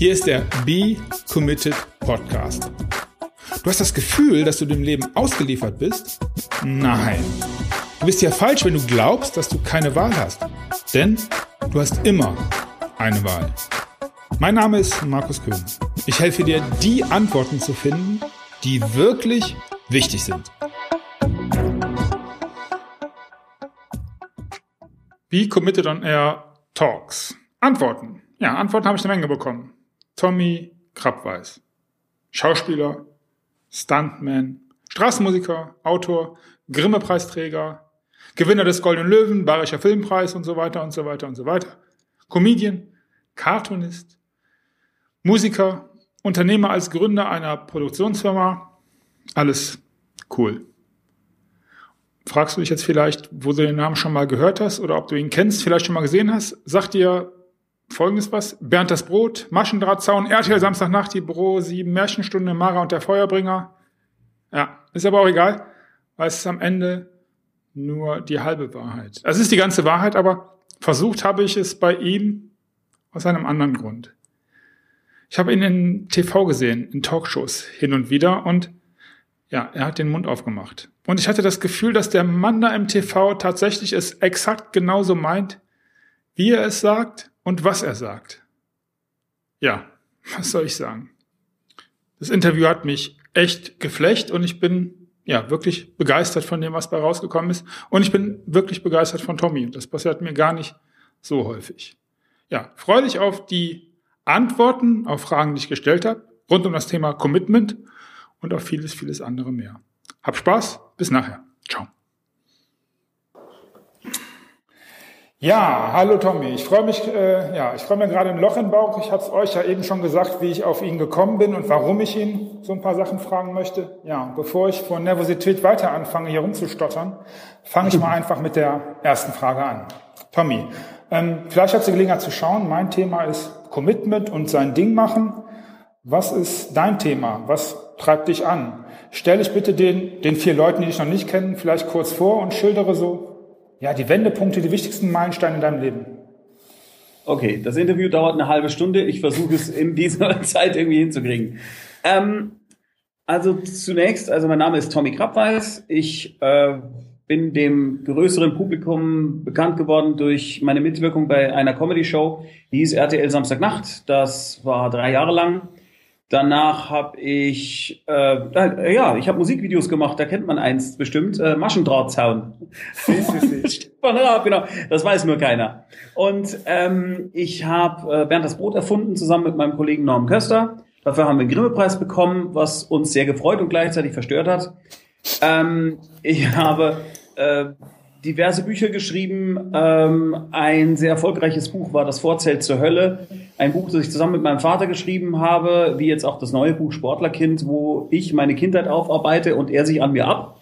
Hier ist der Be Committed Podcast. Du hast das Gefühl, dass du dem Leben ausgeliefert bist? Nein. Du bist ja falsch, wenn du glaubst, dass du keine Wahl hast. Denn du hast immer eine Wahl. Mein Name ist Markus Köhn. Ich helfe dir, die Antworten zu finden, die wirklich wichtig sind. Be Committed on Air Talks. Antworten. Ja, Antworten habe ich eine Menge bekommen. Tommy Krabweis. Schauspieler, Stuntman, Straßenmusiker, Autor, Grimme-Preisträger, Gewinner des Goldenen Löwen, Bayerischer Filmpreis und so weiter und so weiter und so weiter. Comedian, Cartoonist, Musiker, Unternehmer als Gründer einer Produktionsfirma. Alles cool. Fragst du dich jetzt vielleicht, wo du den Namen schon mal gehört hast oder ob du ihn kennst, vielleicht schon mal gesehen hast? Sagt dir folgendes was? Bernd das Brot, Maschendrahtzaun, RTL Samstagnacht, die Büro 7, Märchenstunde, Mara und der Feuerbringer. Ja, ist aber auch egal, weil es ist am Ende nur die halbe Wahrheit. Es ist die ganze Wahrheit, aber versucht habe ich es bei ihm aus einem anderen Grund. Ich habe ihn in TV gesehen, in Talkshows hin und wieder und ja, er hat den Mund aufgemacht. Und ich hatte das Gefühl, dass der Mann da im TV tatsächlich es exakt genauso meint, wie er es sagt und was er sagt. Ja, was soll ich sagen? Das Interview hat mich echt geflecht und ich bin ja wirklich begeistert von dem, was bei rausgekommen ist. Und ich bin wirklich begeistert von Tommy. Und das passiert mir gar nicht so häufig. Ja, freue dich auf die Antworten auf Fragen, die ich gestellt habe, rund um das Thema Commitment und auf vieles, vieles andere mehr. Hab Spaß, bis nachher. Ciao. Ja, hallo Tommy. Ich freue mich, äh, ja, ich freue mich gerade ein Loch im Bauch. Ich habe es euch ja eben schon gesagt, wie ich auf ihn gekommen bin und warum ich ihn so ein paar Sachen fragen möchte. Ja, bevor ich vor Nervosität weiter anfange, hier rumzustottern, fange ich mal einfach mit der ersten Frage an. Tommy, ähm, vielleicht hast du Gelegenheit zu schauen. Mein Thema ist Commitment und sein Ding machen. Was ist dein Thema? Was treibt dich an? Stell dich bitte den, den vier Leuten, die dich noch nicht kennen, vielleicht kurz vor und schildere so ja, die Wendepunkte, die wichtigsten Meilensteine in deinem Leben? Okay, das Interview dauert eine halbe Stunde. Ich versuche es in dieser Zeit irgendwie hinzukriegen. Ähm, also zunächst, also mein Name ist Tommy Krabweis. Ich äh, bin dem größeren Publikum bekannt geworden durch meine Mitwirkung bei einer Comedy-Show, die hieß RTL Samstagnacht. Das war drei Jahre lang. Danach habe ich, äh, ja, ich habe Musikvideos gemacht, da kennt man eins bestimmt, äh, Maschendrahtzaun. genau, das weiß nur keiner. Und ähm, ich habe äh, Bernd das Brot erfunden, zusammen mit meinem Kollegen Norm Köster. Dafür haben wir einen Grimme-Preis bekommen, was uns sehr gefreut und gleichzeitig verstört hat. Ähm, ich habe äh, diverse Bücher geschrieben. Ähm, ein sehr erfolgreiches Buch war Das Vorzelt zur Hölle. Ein Buch, das ich zusammen mit meinem Vater geschrieben habe, wie jetzt auch das neue Buch Sportlerkind, wo ich meine Kindheit aufarbeite und er sich an mir ab.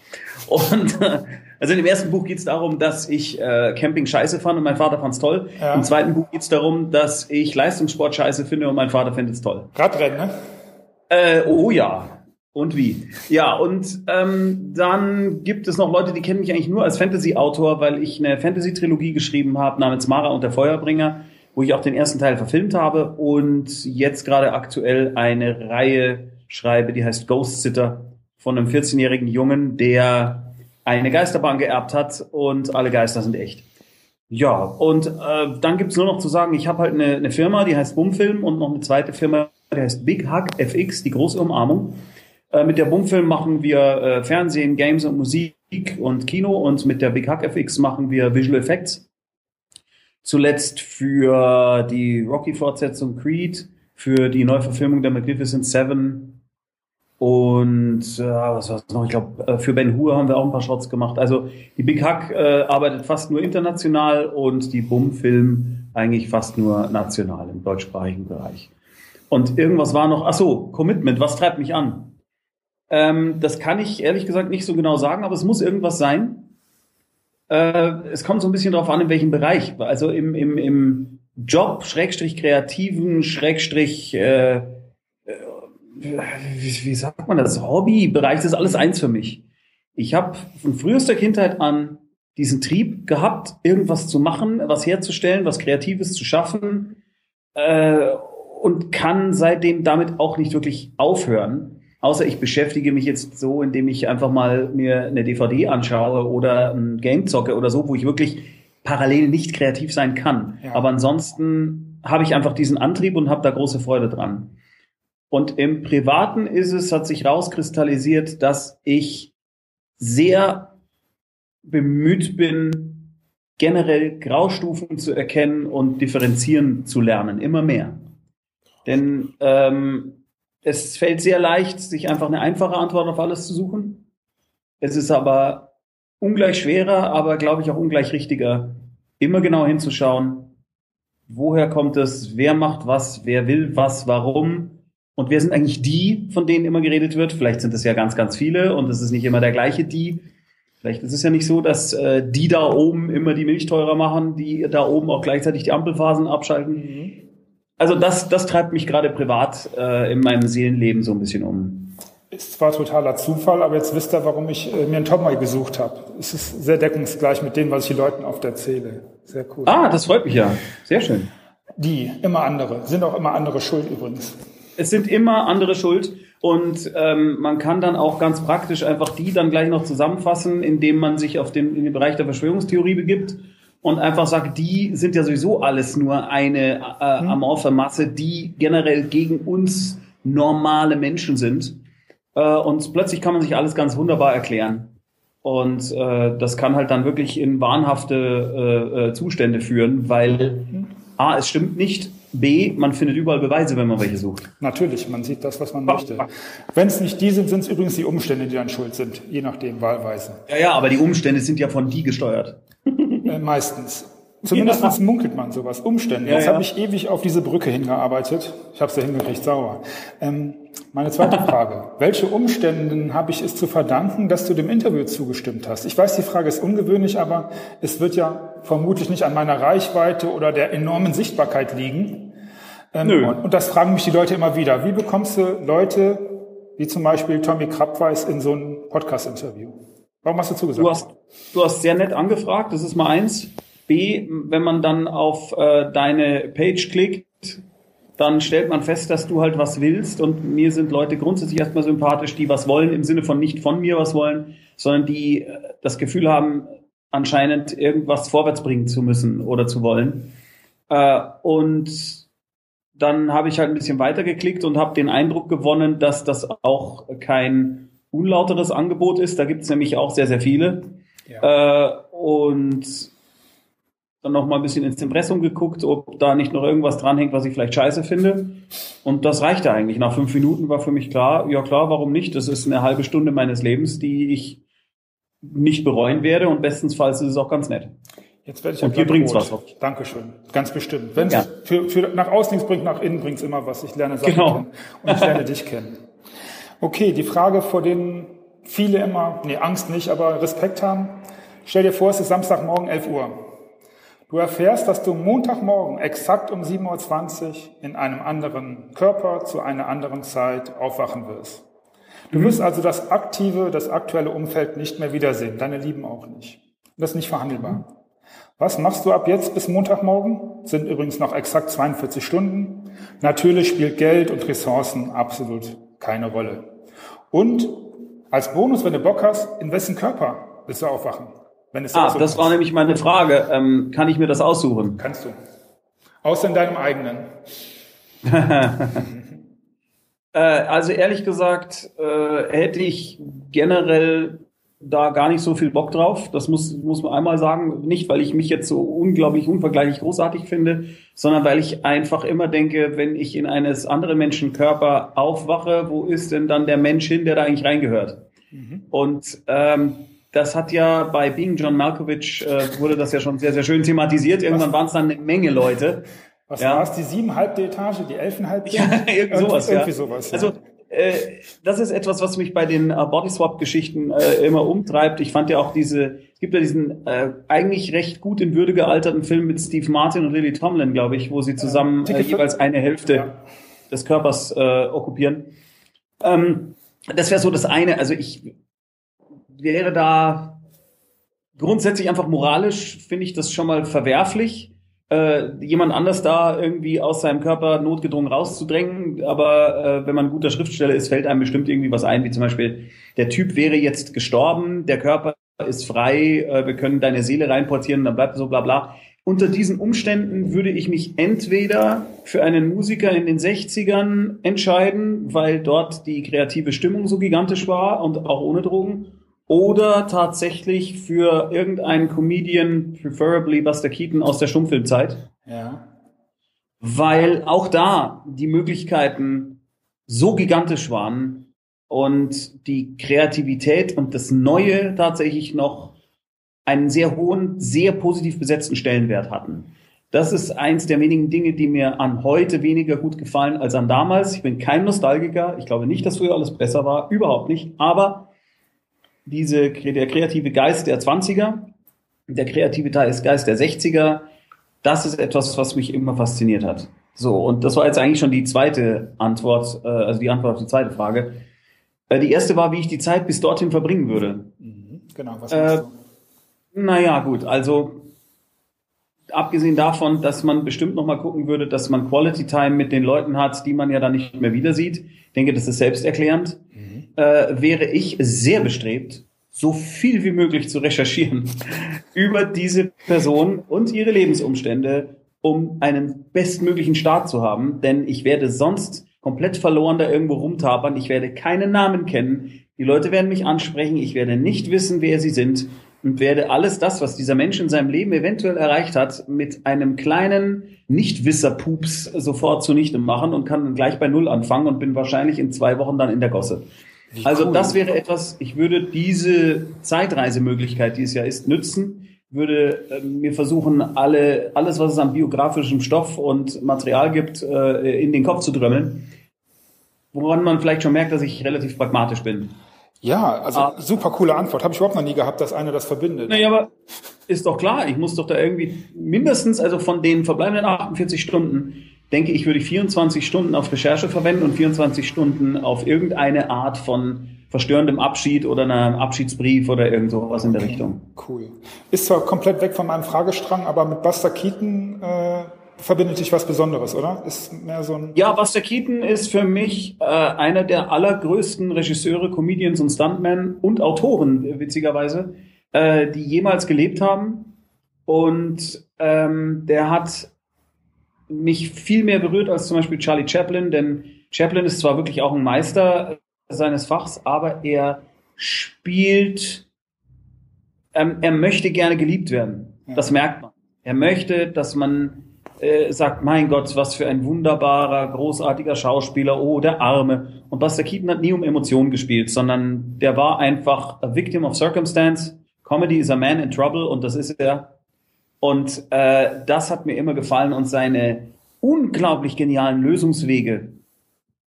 Und äh, also in dem ersten Buch geht es darum, dass ich äh, Camping scheiße fand und mein Vater fand es toll. Ja. Im zweiten Buch geht es darum, dass ich Leistungssport scheiße finde und mein Vater findet es toll. Radrennen, ne? Äh, oh ja. Und wie? Ja, und ähm, dann gibt es noch Leute, die kennen mich eigentlich nur als Fantasy-Autor, weil ich eine Fantasy-Trilogie geschrieben habe namens Mara und der Feuerbringer, wo ich auch den ersten Teil verfilmt habe und jetzt gerade aktuell eine Reihe schreibe, die heißt Ghost Sitter von einem 14-jährigen Jungen, der eine Geisterbahn geerbt hat und alle Geister sind echt. Ja, und äh, dann gibt's nur noch zu sagen, ich habe halt eine, eine Firma, die heißt Bumfilm und noch eine zweite Firma, die heißt Big Hug FX, die große Umarmung. Äh, mit der Bumfilm machen wir äh, Fernsehen, Games und Musik und Kino und mit der Big Hack FX machen wir Visual Effects. Zuletzt für die Rocky-Fortsetzung Creed, für die Neuverfilmung der Magnificent Seven und äh, was war's noch? Ich glaube, äh, für Ben Hur haben wir auch ein paar Shots gemacht. Also die Big Hack äh, arbeitet fast nur international und die Bumfilm eigentlich fast nur national im deutschsprachigen Bereich. Und irgendwas war noch, ach so, Commitment, was treibt mich an? Ähm, das kann ich ehrlich gesagt nicht so genau sagen, aber es muss irgendwas sein. Äh, es kommt so ein bisschen darauf an, in welchem Bereich. Also im, im, im Job, Schrägstrich kreativen, Schrägstrich, äh, äh, wie, wie sagt man das, Hobbybereich, das ist alles eins für mich. Ich habe von frühester Kindheit an diesen Trieb gehabt, irgendwas zu machen, was herzustellen, was Kreatives zu schaffen. Äh, und kann seitdem damit auch nicht wirklich aufhören. Außer ich beschäftige mich jetzt so, indem ich einfach mal mir eine DVD anschaue oder ein Game zocke oder so, wo ich wirklich parallel nicht kreativ sein kann. Ja. Aber ansonsten habe ich einfach diesen Antrieb und habe da große Freude dran. Und im Privaten ist es, hat sich rauskristallisiert, dass ich sehr bemüht bin, generell Graustufen zu erkennen und differenzieren zu lernen, immer mehr. Denn ähm, es fällt sehr leicht, sich einfach eine einfache Antwort auf alles zu suchen. Es ist aber ungleich schwerer, aber glaube ich auch ungleich richtiger, immer genau hinzuschauen, woher kommt es, wer macht was, wer will was, warum und wer sind eigentlich die, von denen immer geredet wird? Vielleicht sind es ja ganz, ganz viele und es ist nicht immer der gleiche die. Vielleicht ist es ja nicht so, dass äh, die da oben immer die Milch teurer machen, die da oben auch gleichzeitig die Ampelphasen abschalten. Mhm. Also das, das treibt mich gerade privat äh, in meinem Seelenleben so ein bisschen um. Ist zwar totaler Zufall, aber jetzt wisst ihr, warum ich äh, mir einen Topmai gesucht habe. Es ist sehr deckungsgleich mit dem, was ich den Leuten oft erzähle. Sehr cool. Ah, das freut mich ja. Sehr schön. Die, immer andere. Sind auch immer andere schuld übrigens. Es sind immer andere schuld. Und ähm, man kann dann auch ganz praktisch einfach die dann gleich noch zusammenfassen, indem man sich auf den, in den Bereich der Verschwörungstheorie begibt und einfach sagt, die sind ja sowieso alles nur eine äh, mhm. amorphe Masse, die generell gegen uns normale Menschen sind. Äh, und plötzlich kann man sich alles ganz wunderbar erklären. Und äh, das kann halt dann wirklich in wahnhafte äh, äh, Zustände führen, weil. A, es stimmt nicht, B, man findet überall Beweise, wenn man welche sucht. Natürlich, man sieht das, was man möchte. Wenn es nicht die sind, sind es übrigens die Umstände, die dann schuld sind, je nachdem, wahlweise. Ja, ja, aber die Umstände sind ja von die gesteuert. Äh, meistens. Zumindest ja. munkelt man sowas. Umstände. Jetzt ja, ja. habe ich ewig auf diese Brücke hingearbeitet. Ich habe es ja hingekriegt, sauer. Ähm, meine zweite Frage. Welche Umständen habe ich es zu verdanken, dass du dem Interview zugestimmt hast? Ich weiß, die Frage ist ungewöhnlich, aber es wird ja vermutlich nicht an meiner Reichweite oder der enormen Sichtbarkeit liegen. Ähm, Nö. Und, und, das fragen mich die Leute immer wieder. Wie bekommst du Leute, wie zum Beispiel Tommy Krabweis, in so ein Podcast-Interview? Warum hast du zugesagt? Du hast, du hast sehr nett angefragt, das ist mal eins. B, wenn man dann auf äh, deine Page klickt, dann stellt man fest, dass du halt was willst. Und mir sind Leute grundsätzlich erstmal sympathisch, die was wollen, im Sinne von nicht von mir was wollen, sondern die äh, das Gefühl haben, anscheinend irgendwas vorwärts bringen zu müssen oder zu wollen. Äh, und dann habe ich halt ein bisschen weitergeklickt und habe den Eindruck gewonnen, dass das auch kein unlauteres Angebot ist. Da gibt es nämlich auch sehr, sehr viele. Ja. Äh, und dann noch mal ein bisschen ins Impressum geguckt, ob da nicht noch irgendwas dranhängt, was ich vielleicht scheiße finde. Und das reichte eigentlich. Nach fünf Minuten war für mich klar, ja klar, warum nicht? Das ist eine halbe Stunde meines Lebens, die ich nicht bereuen werde und bestensfalls ist es auch ganz nett. Jetzt werde ich und hier bringt's was. Auf. Dankeschön, ganz bestimmt. Wenn ja. für, für nach außen nichts bringt, nach innen bringt's immer was. Ich lerne Sachen genau. kennen und ich lerne dich kennen. Okay, die Frage, vor denen viele immer, nee, Angst nicht, aber Respekt haben. Stell dir vor, es ist Samstagmorgen 11 Uhr. Du erfährst, dass du Montagmorgen exakt um 7.20 Uhr in einem anderen Körper zu einer anderen Zeit aufwachen wirst. Du wirst also das aktive, das aktuelle Umfeld nicht mehr wiedersehen, deine Lieben auch nicht. Das ist nicht verhandelbar. Was machst du ab jetzt bis Montagmorgen? Sind übrigens noch exakt 42 Stunden. Natürlich spielt Geld und Ressourcen absolut keine Rolle. Und als Bonus, wenn du Bock hast, in wessen Körper willst du aufwachen? Wenn es ah, so das war nämlich meine Frage. Ähm, kann ich mir das aussuchen? Kannst du. Außer in deinem eigenen. äh, also ehrlich gesagt, äh, hätte ich generell da gar nicht so viel Bock drauf. Das muss, muss man einmal sagen. Nicht, weil ich mich jetzt so unglaublich, unvergleichlich großartig finde, sondern weil ich einfach immer denke, wenn ich in eines anderen Menschen Körper aufwache, wo ist denn dann der Mensch hin, der da eigentlich reingehört? Mhm. Und ähm, das hat ja bei Being John Malkovich äh, wurde das ja schon sehr, sehr schön thematisiert. Irgendwann waren es dann eine Menge Leute. Was ja. war es? Die siebenhalbte Etage, die elfenhalbte? Ja, irgendwie sowas. Irgendwie ja. sowas ja. Also das ist etwas, was mich bei den äh, Bodyswap-Geschichten äh, immer umtreibt. Ich fand ja auch diese, es gibt ja diesen äh, eigentlich recht gut in Würde gealterten Film mit Steve Martin und Lily Tomlin, glaube ich, wo sie zusammen äh, jeweils eine Hälfte ja. des Körpers äh, okkupieren. Ähm, das wäre so das eine. Also ich wäre da grundsätzlich einfach moralisch, finde ich das schon mal verwerflich. Äh, jemand anders da irgendwie aus seinem Körper notgedrungen rauszudrängen. Aber äh, wenn man ein guter Schriftsteller ist, fällt einem bestimmt irgendwie was ein, wie zum Beispiel, der Typ wäre jetzt gestorben, der Körper ist frei, äh, wir können deine Seele reinportieren, dann bleibt so bla bla. Unter diesen Umständen würde ich mich entweder für einen Musiker in den 60ern entscheiden, weil dort die kreative Stimmung so gigantisch war und auch ohne Drogen, oder tatsächlich für irgendeinen Comedian, preferably Buster Keaton aus der Stummfilmzeit. Ja. Weil auch da die Möglichkeiten so gigantisch waren und die Kreativität und das Neue tatsächlich noch einen sehr hohen, sehr positiv besetzten Stellenwert hatten. Das ist eins der wenigen Dinge, die mir an heute weniger gut gefallen als an damals. Ich bin kein Nostalgiker. Ich glaube nicht, dass früher alles besser war. Überhaupt nicht. Aber diese, der kreative Geist der 20er, der kreative Geist der 60er, das ist etwas, was mich immer fasziniert hat. So, und das war jetzt eigentlich schon die zweite Antwort, äh, also die Antwort auf die zweite Frage. Äh, die erste war, wie ich die Zeit bis dorthin verbringen würde. Mhm. Genau, was äh, Naja, gut, also abgesehen davon, dass man bestimmt noch mal gucken würde, dass man Quality Time mit den Leuten hat, die man ja dann nicht mehr wieder sieht. Ich denke, das ist selbsterklärend äh, wäre ich sehr bestrebt, so viel wie möglich zu recherchieren über diese Person und ihre Lebensumstände, um einen bestmöglichen Start zu haben. Denn ich werde sonst komplett verloren da irgendwo rumtapern. Ich werde keinen Namen kennen. Die Leute werden mich ansprechen. Ich werde nicht wissen, wer sie sind und werde alles das, was dieser Mensch in seinem Leben eventuell erreicht hat, mit einem kleinen Nichtwisser-Pups sofort zunichte machen und kann dann gleich bei Null anfangen und bin wahrscheinlich in zwei Wochen dann in der Gosse. Wie also cool. das wäre etwas, ich würde diese Zeitreisemöglichkeit, die es ja ist, nützen, würde äh, mir versuchen, alle, alles, was es an biografischem Stoff und Material gibt, äh, in den Kopf zu drömmeln. Woran man vielleicht schon merkt, dass ich relativ pragmatisch bin. Ja, also ah. super coole Antwort. Habe ich überhaupt noch nie gehabt, dass einer das verbindet. Naja, aber ist doch klar, ich muss doch da irgendwie mindestens, also von den verbleibenden 48 Stunden, denke ich, würde ich 24 Stunden auf Recherche verwenden und 24 Stunden auf irgendeine Art von verstörendem Abschied oder einem Abschiedsbrief oder irgend sowas in der okay, Richtung. Cool. Ist zwar komplett weg von meinem Fragestrang, aber mit Buster Keaton äh, verbindet sich was Besonderes, oder? Ist mehr so ein ja, Buster Keaton ist für mich äh, einer der allergrößten Regisseure, Comedians und Stuntmen und Autoren, witzigerweise, äh, die jemals gelebt haben. Und ähm, der hat mich viel mehr berührt als zum Beispiel Charlie Chaplin, denn Chaplin ist zwar wirklich auch ein Meister seines Fachs, aber er spielt, ähm, er möchte gerne geliebt werden. Ja. Das merkt man. Er möchte, dass man äh, sagt, mein Gott, was für ein wunderbarer, großartiger Schauspieler, oh, der Arme. Und Buster Keaton hat nie um Emotionen gespielt, sondern der war einfach a victim of circumstance. Comedy is a man in trouble und das ist er. Und äh, das hat mir immer gefallen und seine unglaublich genialen Lösungswege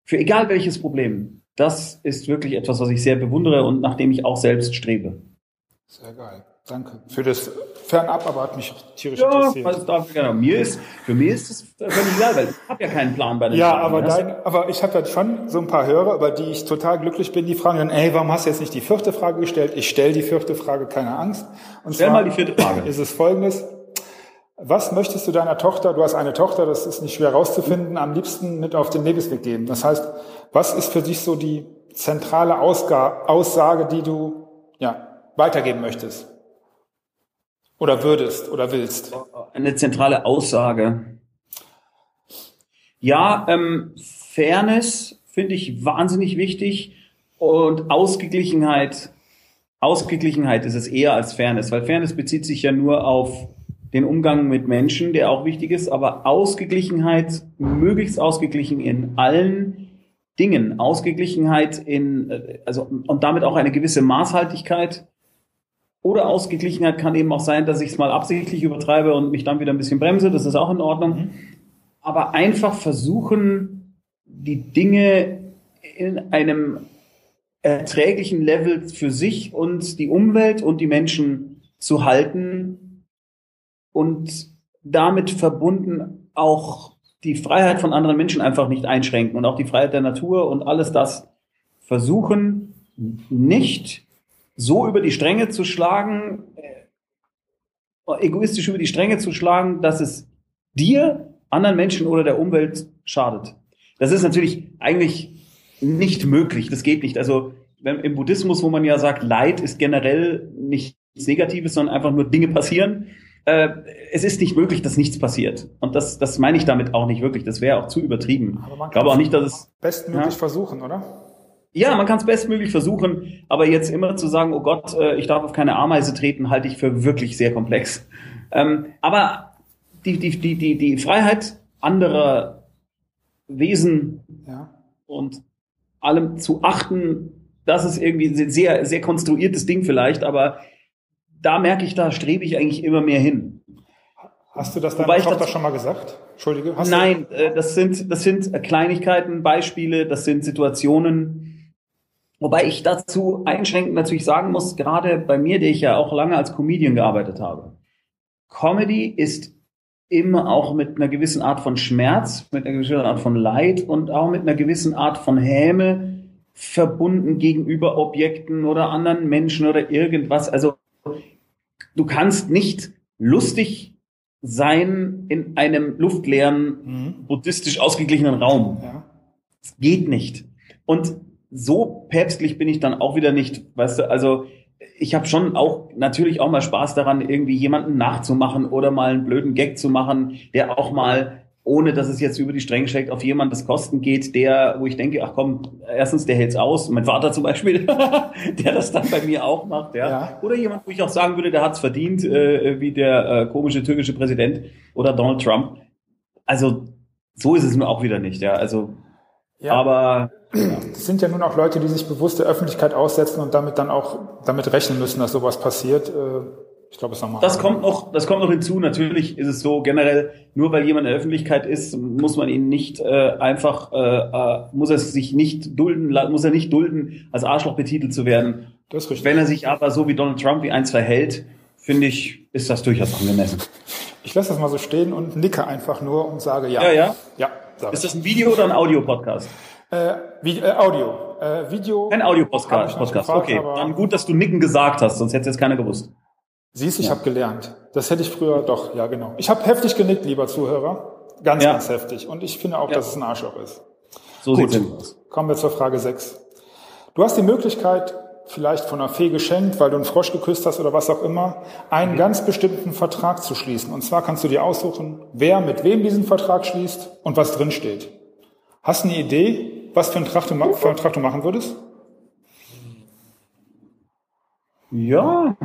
für egal welches Problem. Das ist wirklich etwas, was ich sehr bewundere und nach dem ich auch selbst strebe. Sehr geil. Danke. Für das Fernab, aber hat mich tierisch ja, interessiert. Was darf, genau. mir ist, für mich ist es völlig egal, weil ich habe ja keinen Plan bei den Ja, Fragen. aber, dein, aber ich habe ja schon so ein paar Hörer, über die ich total glücklich bin, die fragen dann, ey, warum hast du jetzt nicht die vierte Frage gestellt? Ich stelle die vierte Frage, keine Angst. Und Stell mal die vierte Frage. Ist es folgendes. Was möchtest du deiner Tochter, du hast eine Tochter, das ist nicht schwer rauszufinden, am liebsten mit auf den Lebensweg geben? Das heißt, was ist für dich so die zentrale Ausga Aussage, die du ja, weitergeben möchtest? Oder würdest oder willst? Eine zentrale Aussage. Ja, ähm, Fairness finde ich wahnsinnig wichtig und Ausgeglichenheit. Ausgeglichenheit ist es eher als Fairness, weil Fairness bezieht sich ja nur auf den Umgang mit Menschen, der auch wichtig ist, aber Ausgeglichenheit, möglichst ausgeglichen in allen Dingen, Ausgeglichenheit in, äh, also, und damit auch eine gewisse Maßhaltigkeit oder Ausgeglichenheit kann eben auch sein, dass ich es mal absichtlich übertreibe und mich dann wieder ein bisschen bremse. Das ist auch in Ordnung. Mhm. Aber einfach versuchen, die Dinge in einem erträglichen Level für sich und die Umwelt und die Menschen zu halten und damit verbunden auch die Freiheit von anderen Menschen einfach nicht einschränken und auch die Freiheit der Natur und alles das versuchen, nicht so über die Stränge zu schlagen, äh, egoistisch über die Stränge zu schlagen, dass es dir, anderen Menschen oder der Umwelt schadet. Das ist natürlich eigentlich nicht möglich. Das geht nicht. Also wenn, im Buddhismus, wo man ja sagt, Leid ist generell nichts Negatives, sondern einfach nur Dinge passieren. Äh, es ist nicht möglich, dass nichts passiert. Und das, das meine ich damit auch nicht wirklich. Das wäre auch zu übertrieben. Aber man ich glaube auch nicht, dass es bestmöglich ja, versuchen, oder? Ja, man kann es bestmöglich versuchen, aber jetzt immer zu sagen, oh Gott, äh, ich darf auf keine Ameise treten, halte ich für wirklich sehr komplex. Ähm, aber die, die, die, die, die Freiheit anderer Wesen ja. und allem zu achten, das ist irgendwie ein sehr, sehr konstruiertes Ding vielleicht, aber da merke ich, da strebe ich eigentlich immer mehr hin. Hast du das deiner Wobei Tochter schon mal gesagt? Entschuldige. Nein, du? Äh, das sind, das sind Kleinigkeiten, Beispiele, das sind Situationen. Wobei ich dazu einschränkend natürlich sagen muss, gerade bei mir, der ich ja auch lange als Comedian gearbeitet habe. Comedy ist immer auch mit einer gewissen Art von Schmerz, mit einer gewissen Art von Leid und auch mit einer gewissen Art von Häme verbunden gegenüber Objekten oder anderen Menschen oder irgendwas. Also du kannst nicht lustig sein in einem luftleeren, mhm. buddhistisch ausgeglichenen Raum. Ja. Das geht nicht. Und so päpstlich bin ich dann auch wieder nicht, weißt du, also ich habe schon auch natürlich auch mal Spaß daran, irgendwie jemanden nachzumachen oder mal einen blöden Gag zu machen, der auch mal, ohne dass es jetzt über die Stränge schlägt, auf jemand das Kosten geht, der, wo ich denke, ach komm, erstens, der hält's aus. Mein Vater zum Beispiel, der das dann bei mir auch macht, ja. ja. Oder jemand, wo ich auch sagen würde, der hat's verdient, äh, wie der äh, komische türkische Präsident oder Donald Trump. Also so ist es nur auch wieder nicht, ja. Also ja. Aber es sind ja nun auch Leute, die sich bewusst der Öffentlichkeit aussetzen und damit dann auch damit rechnen müssen, dass sowas passiert. Äh, ich glaube, es nochmal. Das kommt noch, das kommt noch hinzu. Natürlich ist es so generell, nur weil jemand in der Öffentlichkeit ist, muss man ihn nicht äh, einfach, äh, äh, muss er sich nicht dulden, muss er nicht dulden, als Arschloch betitelt zu werden. Das ist richtig. Wenn er sich aber so wie Donald Trump wie eins verhält, finde ich, ist das durchaus angemessen. Ich lasse das mal so stehen und nicke einfach nur und sage ja. Ja, ja. Ja. Ist das ein Video oder ein Audio-Podcast? Äh, wie, äh, Audio. Äh, Video. Ein Audio-Podcast. Podcast. okay, dann gut, dass du Nicken gesagt hast, sonst hätte es jetzt keiner gewusst. Siehst, ich ja. habe gelernt. Das hätte ich früher doch, ja genau. Ich habe heftig genickt, lieber Zuhörer. Ganz, ja. ganz heftig. Und ich finde auch, ja. dass es ein Arschloch ist. So Gut, sieht es aus. Kommen wir zur Frage 6. Du hast die Möglichkeit, vielleicht von einer Fee geschenkt, weil du einen Frosch geküsst hast oder was auch immer, einen mhm. ganz bestimmten Vertrag zu schließen. Und zwar kannst du dir aussuchen, wer mit wem diesen Vertrag schließt und was drin steht. Hast du eine Idee, was für einen Vertrag du, für einen Vertrag du machen würdest? Ja,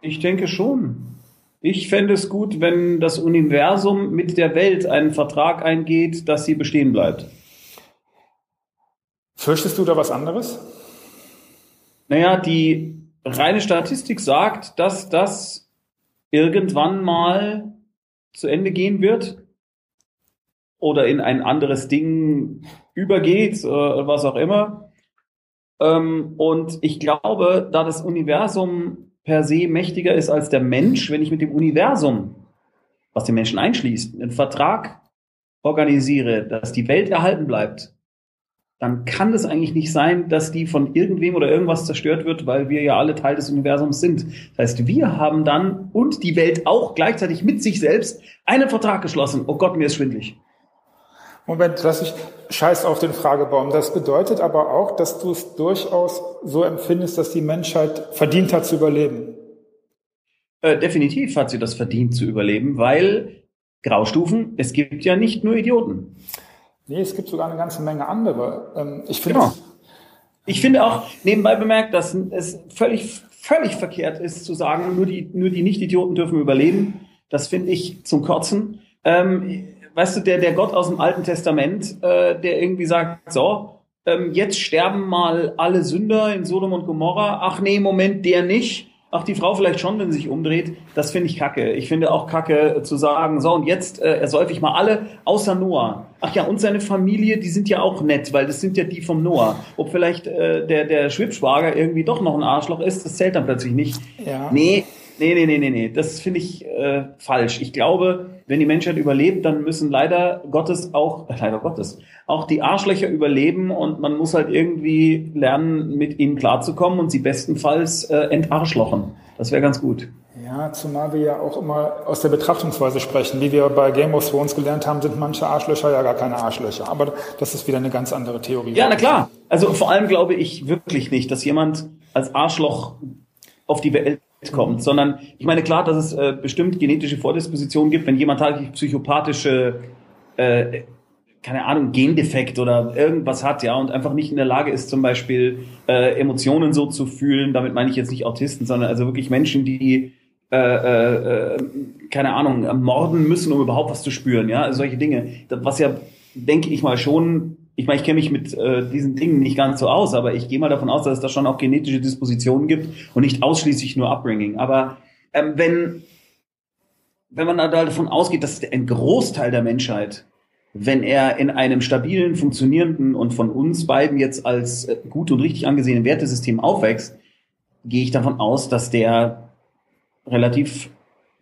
ich denke schon. Ich fände es gut, wenn das Universum mit der Welt einen Vertrag eingeht, dass sie bestehen bleibt. Fürchtest du da was anderes? Naja, die reine Statistik sagt, dass das irgendwann mal zu Ende gehen wird oder in ein anderes Ding übergeht, äh, was auch immer. Ähm, und ich glaube, da das Universum per se mächtiger ist als der Mensch, wenn ich mit dem Universum, was den Menschen einschließt, einen Vertrag organisiere, dass die Welt erhalten bleibt, dann kann es eigentlich nicht sein, dass die von irgendwem oder irgendwas zerstört wird, weil wir ja alle Teil des Universums sind. Das heißt, wir haben dann und die Welt auch gleichzeitig mit sich selbst einen Vertrag geschlossen. Oh Gott, mir ist schwindlig. Moment, lass ich scheiß auf den Fragebaum. Das bedeutet aber auch, dass du es durchaus so empfindest, dass die Menschheit verdient hat zu überleben. Äh, definitiv hat sie das verdient zu überleben, weil Graustufen, es gibt ja nicht nur Idioten. Nee, es gibt sogar eine ganze Menge andere. Ähm, ich finde genau. Ich finde auch nebenbei bemerkt, dass es völlig, völlig verkehrt ist zu sagen, nur die, nur die Nicht-Idioten dürfen überleben. Das finde ich zum Kotzen. Ähm, weißt du, der, der Gott aus dem Alten Testament, äh, der irgendwie sagt, so, ähm, jetzt sterben mal alle Sünder in Sodom und Gomorra. Ach nee, Moment, der nicht. Ach, die Frau vielleicht schon, wenn sie sich umdreht. Das finde ich kacke. Ich finde auch kacke zu sagen, so, und jetzt äh, ersäufe ich mal alle, außer Noah. Ach ja, und seine Familie, die sind ja auch nett, weil das sind ja die vom Noah. Ob vielleicht äh, der, der Schwibschwager irgendwie doch noch ein Arschloch ist, das zählt dann plötzlich nicht. Ja. Nee, nee, nee, nee, nee, nee. Das finde ich äh, falsch. Ich glaube, wenn die Menschheit überlebt, dann müssen leider Gottes auch, äh, leider Gottes, auch die Arschlöcher überleben und man muss halt irgendwie lernen, mit ihnen klarzukommen und sie bestenfalls äh, entarschlochen. Das wäre ganz gut. Ja, zumal wir ja auch immer aus der Betrachtungsweise sprechen. Wie wir bei Game of Thrones gelernt haben, sind manche Arschlöcher ja gar keine Arschlöcher. Aber das ist wieder eine ganz andere Theorie. Ja, na klar. Also vor allem glaube ich wirklich nicht, dass jemand als Arschloch auf die Welt kommt, sondern ich meine klar, dass es äh, bestimmt genetische Vordispositionen gibt, wenn jemand tatsächlich psychopathische äh, keine Ahnung, Gendefekt oder irgendwas hat, ja, und einfach nicht in der Lage ist, zum Beispiel äh, Emotionen so zu fühlen. Damit meine ich jetzt nicht Autisten, sondern also wirklich Menschen, die äh, äh, keine Ahnung, morden müssen, um überhaupt was zu spüren, ja, also solche Dinge. Was ja, denke ich mal schon, ich meine, ich kenne mich mit äh, diesen Dingen nicht ganz so aus, aber ich gehe mal davon aus, dass es da schon auch genetische Dispositionen gibt und nicht ausschließlich nur Upbringing. Aber ähm, wenn, wenn man da davon ausgeht, dass ein Großteil der Menschheit, wenn er in einem stabilen, funktionierenden und von uns beiden jetzt als äh, gut und richtig angesehenen Wertesystem aufwächst, gehe ich davon aus, dass der relativ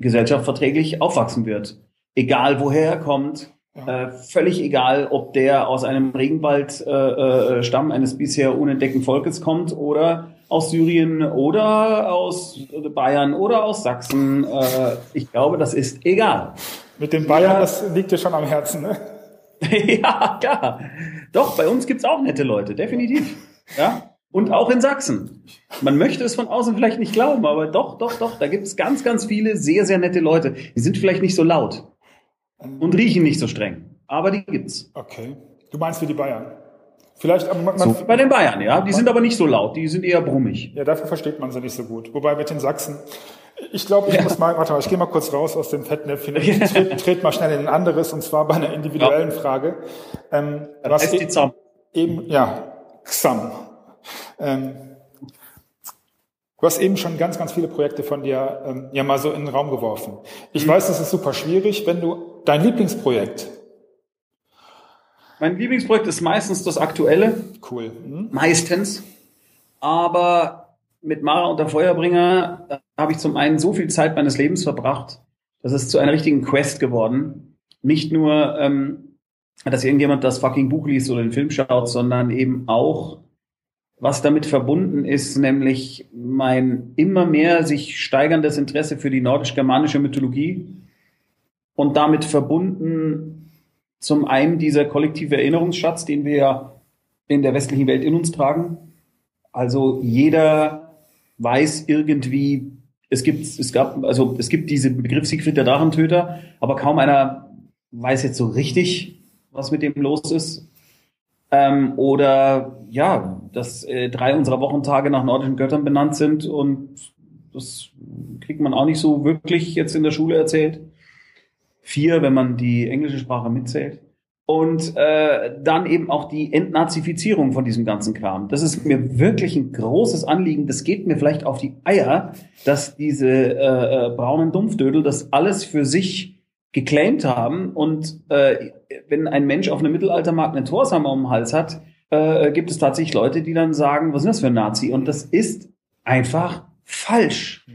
gesellschaftsverträglich aufwachsen wird. Egal woher er kommt, ja. äh, völlig egal, ob der aus einem Regenwald-Stamm äh, äh, eines bisher unentdeckten Volkes kommt oder aus Syrien oder aus Bayern oder aus Sachsen. Äh, ich glaube, das ist egal. Mit den Bayern, das liegt dir schon am Herzen, ne? ja, klar. Doch, bei uns gibt's auch nette Leute, definitiv. Ja. Und auch in Sachsen. Man möchte es von außen vielleicht nicht glauben, aber doch, doch, doch, da gibt es ganz, ganz viele sehr, sehr nette Leute. Die sind vielleicht nicht so laut und riechen nicht so streng, aber die gibt's. Okay. Du meinst wie die Bayern? Vielleicht, aber man, so bei den Bayern, ja. Die sind aber nicht so laut, die sind eher brummig. Ja, dafür versteht man sie nicht so gut. Wobei mit den Sachsen, ich glaube, ich ja. muss mal, warte mal, ich gehe mal kurz raus aus dem Fettnäpfchen. Ich trete tret mal schnell in ein anderes, und zwar bei einer individuellen ja. Frage. Ähm, was ist die Zam. Eben, ja, Xam. Ähm, du hast eben schon ganz, ganz viele Projekte von dir ähm, ja mal so in den Raum geworfen. Ich mhm. weiß, das ist super schwierig, wenn du dein Lieblingsprojekt. Mein Lieblingsprojekt ist meistens das aktuelle. Cool. Mhm. Meistens. Aber mit Mara und der Feuerbringer habe ich zum einen so viel Zeit meines Lebens verbracht, das ist zu einer richtigen Quest geworden. Nicht nur, ähm, dass irgendjemand das fucking Buch liest oder den Film schaut, sondern eben auch was damit verbunden ist, nämlich mein immer mehr sich steigerndes Interesse für die nordisch-germanische Mythologie und damit verbunden zum einen dieser kollektive Erinnerungsschatz, den wir ja in der westlichen Welt in uns tragen. Also jeder weiß irgendwie, es gibt, es gab, also es gibt diesen Begriff Siegfried der Drachentöter, aber kaum einer weiß jetzt so richtig, was mit dem los ist. Ähm, oder ja, dass äh, drei unserer Wochentage nach nordischen Göttern benannt sind und das kriegt man auch nicht so wirklich jetzt in der Schule erzählt. Vier, wenn man die englische Sprache mitzählt. Und äh, dann eben auch die Entnazifizierung von diesem ganzen Kram. Das ist mir wirklich ein großes Anliegen. Das geht mir vielleicht auf die Eier, dass diese äh, äh, braunen Dumpfdödel das alles für sich geclaimt haben. Und äh, wenn ein Mensch auf einem Mittelaltermarkt einen Torshammer um den Hals hat, äh, gibt es tatsächlich Leute, die dann sagen, was ist das für ein Nazi? Und das ist einfach falsch.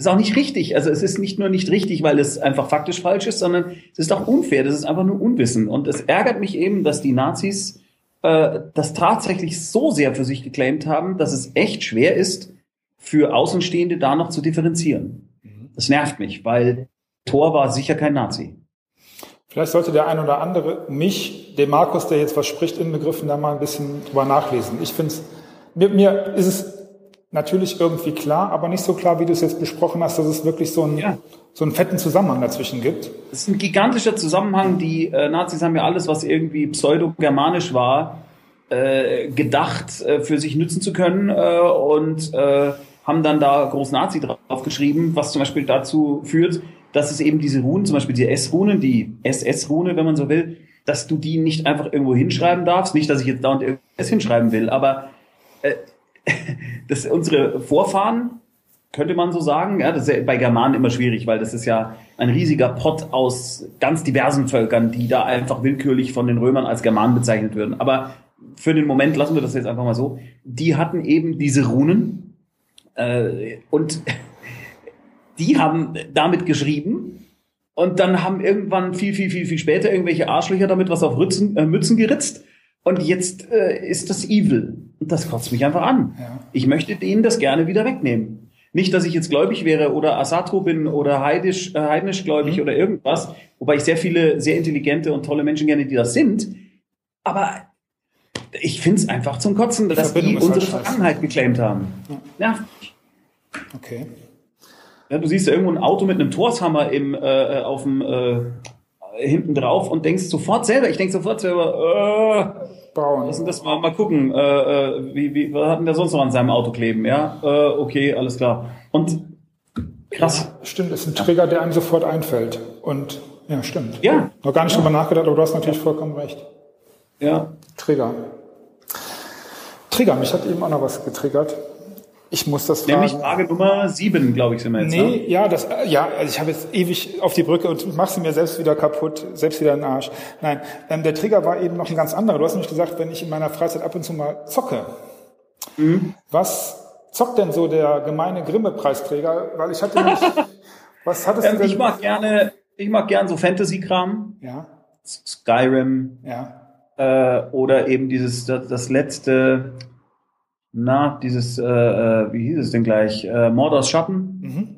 Das ist auch nicht richtig. Also es ist nicht nur nicht richtig, weil es einfach faktisch falsch ist, sondern es ist auch unfair. Das ist einfach nur Unwissen. Und es ärgert mich eben, dass die Nazis äh, das tatsächlich so sehr für sich geclaimt haben, dass es echt schwer ist, für Außenstehende da noch zu differenzieren. Mhm. Das nervt mich, weil Thor war sicher kein Nazi. Vielleicht sollte der ein oder andere mich, dem Markus, der jetzt was spricht, in Begriffen da mal ein bisschen drüber nachlesen. Ich finde es, mir, mir ist es natürlich irgendwie klar, aber nicht so klar, wie du es jetzt besprochen hast, dass es wirklich so einen, ja. so einen fetten Zusammenhang dazwischen gibt. Es ist ein gigantischer Zusammenhang. Die äh, Nazis haben ja alles, was irgendwie pseudo-germanisch war, äh, gedacht, äh, für sich nützen zu können äh, und äh, haben dann da groß Nazi draufgeschrieben, was zum Beispiel dazu führt, dass es eben diese Runen, zum Beispiel die S-Runen, die SS-Rune, wenn man so will, dass du die nicht einfach irgendwo hinschreiben darfst. Nicht, dass ich jetzt dauernd irgendwas hinschreiben will, aber äh, dass unsere Vorfahren, könnte man so sagen, ja, das ist ja bei Germanen immer schwierig, weil das ist ja ein riesiger Pott aus ganz diversen Völkern, die da einfach willkürlich von den Römern als Germanen bezeichnet würden. Aber für den Moment lassen wir das jetzt einfach mal so. Die hatten eben diese Runen äh, und die haben damit geschrieben und dann haben irgendwann viel, viel, viel, viel später irgendwelche Arschlöcher damit was auf Rützen, äh, Mützen geritzt. Und jetzt äh, ist das evil. Und das kotzt mich einfach an. Ja. Ich möchte denen das gerne wieder wegnehmen. Nicht, dass ich jetzt gläubig wäre oder Asatru bin oder heidisch, äh, heidnisch gläubig Mhm. oder irgendwas, wobei ich sehr viele sehr intelligente und tolle Menschen gerne, die das sind. Aber ich finde es einfach zum Kotzen, dass die ist halt unsere. Vergangenheit geclaimt haben. Ja. Okay. ja, du siehst ja irgendwo ein Auto mit einem Torshammer im, äh, auf dem äh, hinten drauf und denkst sofort selber, ich denk sofort selber, äh, Braun. Lass uns das mal, mal gucken. Äh, äh, wie, wie, was hat denn der sonst noch an seinem Auto kleben? Ja, äh, okay, alles klar. Und krass. Stimmt, ist ein Trigger, der einem sofort einfällt. Und ja, stimmt. Ja. Noch gar nicht drüber nachgedacht, aber du hast natürlich vollkommen recht. Ja. Trigger. Trigger, mich hat eben auch noch was getriggert. Ich muss das fragen. Nämlich Frage Nummer sieben, glaube ich, sind wir jetzt. Ne? Nee, ja, das, ja, also ich habe jetzt ewig auf die Brücke und mach sie mir selbst wieder kaputt, selbst wieder in den Arsch. Nein, ähm, der Trigger war eben noch ein ganz anderer. Du hast nämlich gesagt, wenn ich in meiner Freizeit ab und zu mal zocke. Mhm. Was zockt denn so der gemeine Grimme-Preisträger? Weil ich hatte nämlich, was hattest du Ähm, denn? ich mag gerne, ich mag gern so Fantasy-Kram. ja, Skyrim ja. äh, oder eben dieses das, das letzte, na dieses äh, äh, wie hieß es denn gleich? Äh, Mordors Schatten. Mhm.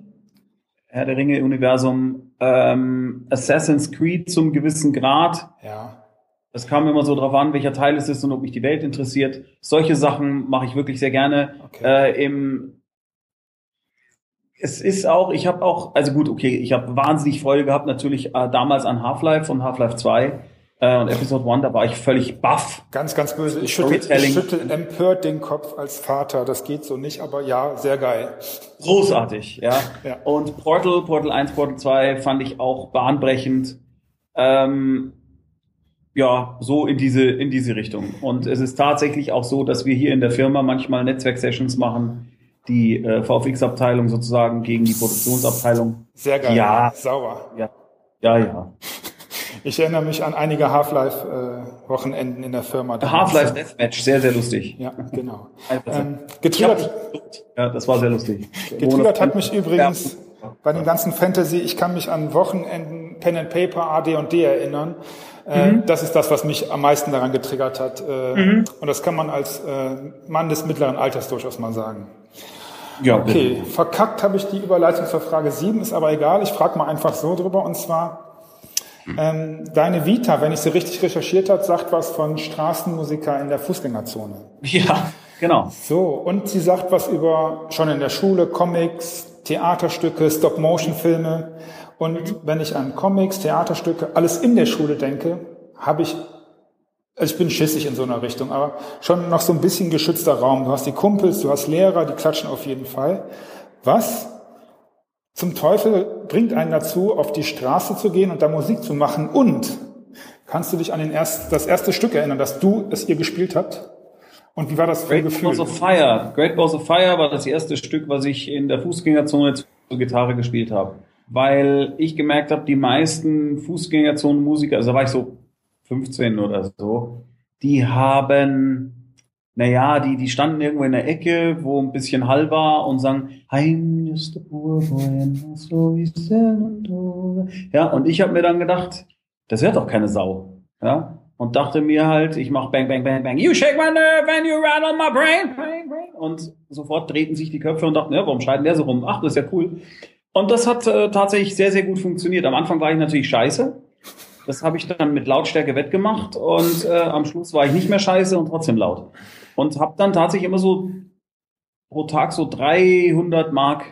Herr der Ringe-Universum, ähm, Assassin's Creed zum gewissen Grad. Ja. Das kam immer so drauf an, welcher Teil es ist und ob mich die Welt interessiert. Solche Sachen mache ich wirklich sehr gerne. Okay. Äh, im es ist auch, ich habe auch, also gut, okay, ich habe wahnsinnig Freude gehabt natürlich äh, damals an Half-Life und Half-Life 2 äh, und Episode 1, da war ich völlig baff. Ganz, ganz böse. Ich schüttel, ich schüttel empört den Kopf als Vater. Das geht so nicht, aber ja, sehr geil. Großartig, ja. Ja. Und Portal, Portal 1, Portal 2 fand ich auch bahnbrechend. Ähm, ja, so in diese, in diese Richtung. Und es ist tatsächlich auch so, dass wir hier in der Firma manchmal Netzwerksessions machen, die äh, VFX-Abteilung sozusagen gegen die Produktionsabteilung. Sehr geil. Ja. Sauer. Ja, ja, ja. Ich erinnere mich an einige Half-Life-Wochenenden in der Firma. Half-Life Deathmatch, sehr, sehr lustig. Ja, genau. Ähm, getriggert, ja, das war sehr lustig. getriggert hat mich übrigens bei dem ganzen Fantasy, ich kann mich an Wochenenden Pen and Paper, AD&D erinnern. Äh, Mhm. Das ist das, was mich am meisten daran getriggert hat. Äh, Und das kann man als äh, Mann des mittleren Alters durchaus mal sagen. Ja, Okay, verkackt habe ich die Überleitung zur Frage 7, ist aber egal. Ich frage mal einfach so drüber. Und zwar, ähm, deine Vita, wenn ich sie richtig recherchiert habe, sagt was von Straßenmusiker in der Fußgängerzone. Ja, genau. So, und sie sagt was über schon in der Schule, Comics, Theaterstücke, Stop-Motion-Filme. Und wenn ich an Comics, Theaterstücke, alles in der Schule denke, habe ich, also ich bin schissig in so einer Richtung, aber schon noch so ein bisschen geschützter Raum. Du hast die Kumpels, du hast Lehrer, die klatschen auf jeden Fall. Was zum Teufel bringt einen dazu, auf die Straße zu gehen und da Musik zu machen? Und kannst du dich an den erst, das erste Stück erinnern, dass du es ihr gespielt habt? Und wie war das Great Gefühl? Balls of Fire. Great Balls of Fire war das erste Stück, was ich in der Fußgängerzone zur Gitarre gespielt habe. Weil ich gemerkt habe, die meisten Fußgängerzonenmusiker, also da war ich so 15 oder so, die haben, naja, die, die standen irgendwo in der Ecke, wo ein bisschen Hall war und sangen, my. Ja, und ich habe mir dann gedacht, das hört doch keine Sau. Ja, und dachte mir halt, ich mach bang, bang, bang, bang, you shake my nerve and you rattle my brain, brain, brain. Und sofort drehten sich die Köpfe und dachten, ja, warum schreit der so rum? Ach, das ist ja cool. Und das hat äh, tatsächlich sehr, sehr gut funktioniert. Am Anfang war ich natürlich scheiße. Das habe ich dann mit Lautstärke wettgemacht und äh, am Schluss war ich nicht mehr scheiße und trotzdem laut. Und habe dann tatsächlich immer so pro Tag so 300 Mark